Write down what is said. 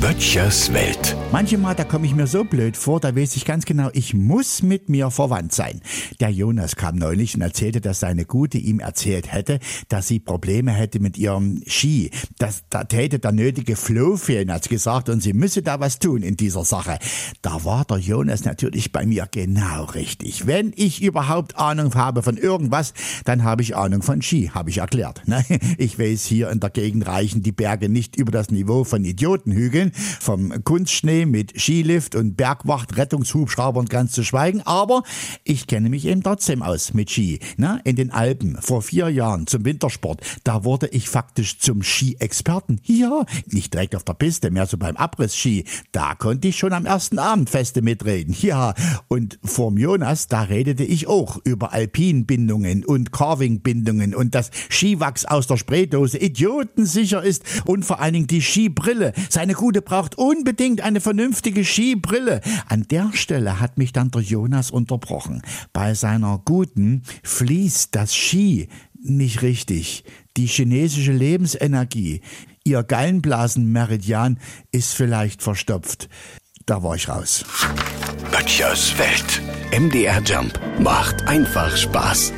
Böttchers Welt. Manchmal, da komme ich mir so blöd vor, da weiß ich ganz genau, ich muss mit mir verwandt sein. Der Jonas kam neulich und erzählte, dass seine Gute ihm erzählt hätte, dass sie Probleme hätte mit ihrem Ski. Das, da täte der nötige Flow fehlen, hat's gesagt, und sie müsse da was tun in dieser Sache. Da war der Jonas natürlich bei mir genau richtig. Wenn ich überhaupt Ahnung habe von irgendwas, dann habe ich Ahnung von Ski, habe ich erklärt. Ne? Ich weiß, hier in der Gegend reichen die Berge nicht über das Niveau von Idiotenhügeln. Vom Kunstschnee mit Skilift und Bergwacht, Rettungshubschraubern ganz zu schweigen. Aber ich kenne mich eben trotzdem aus mit Ski. Na, in den Alpen vor vier Jahren zum Wintersport, da wurde ich faktisch zum Ski-Experten. Ja, nicht direkt auf der Piste, mehr so beim Abriss-Ski. Da konnte ich schon am ersten Abend feste mitreden. Ja, und vorm Jonas, da redete ich auch über Alpinbindungen und Carvingbindungen und dass Skiwachs aus der Spraydose idiotensicher ist und vor allen Dingen die Skibrille. Seine Kunde braucht unbedingt eine vernünftige Skibrille. An der Stelle hat mich dann der Jonas unterbrochen. Bei seiner guten fließt das Ski nicht richtig. Die chinesische Lebensenergie, ihr Gallenblasenmeridian ist vielleicht verstopft. Da war ich raus. Böttchers Welt. MDR Jump macht einfach Spaß.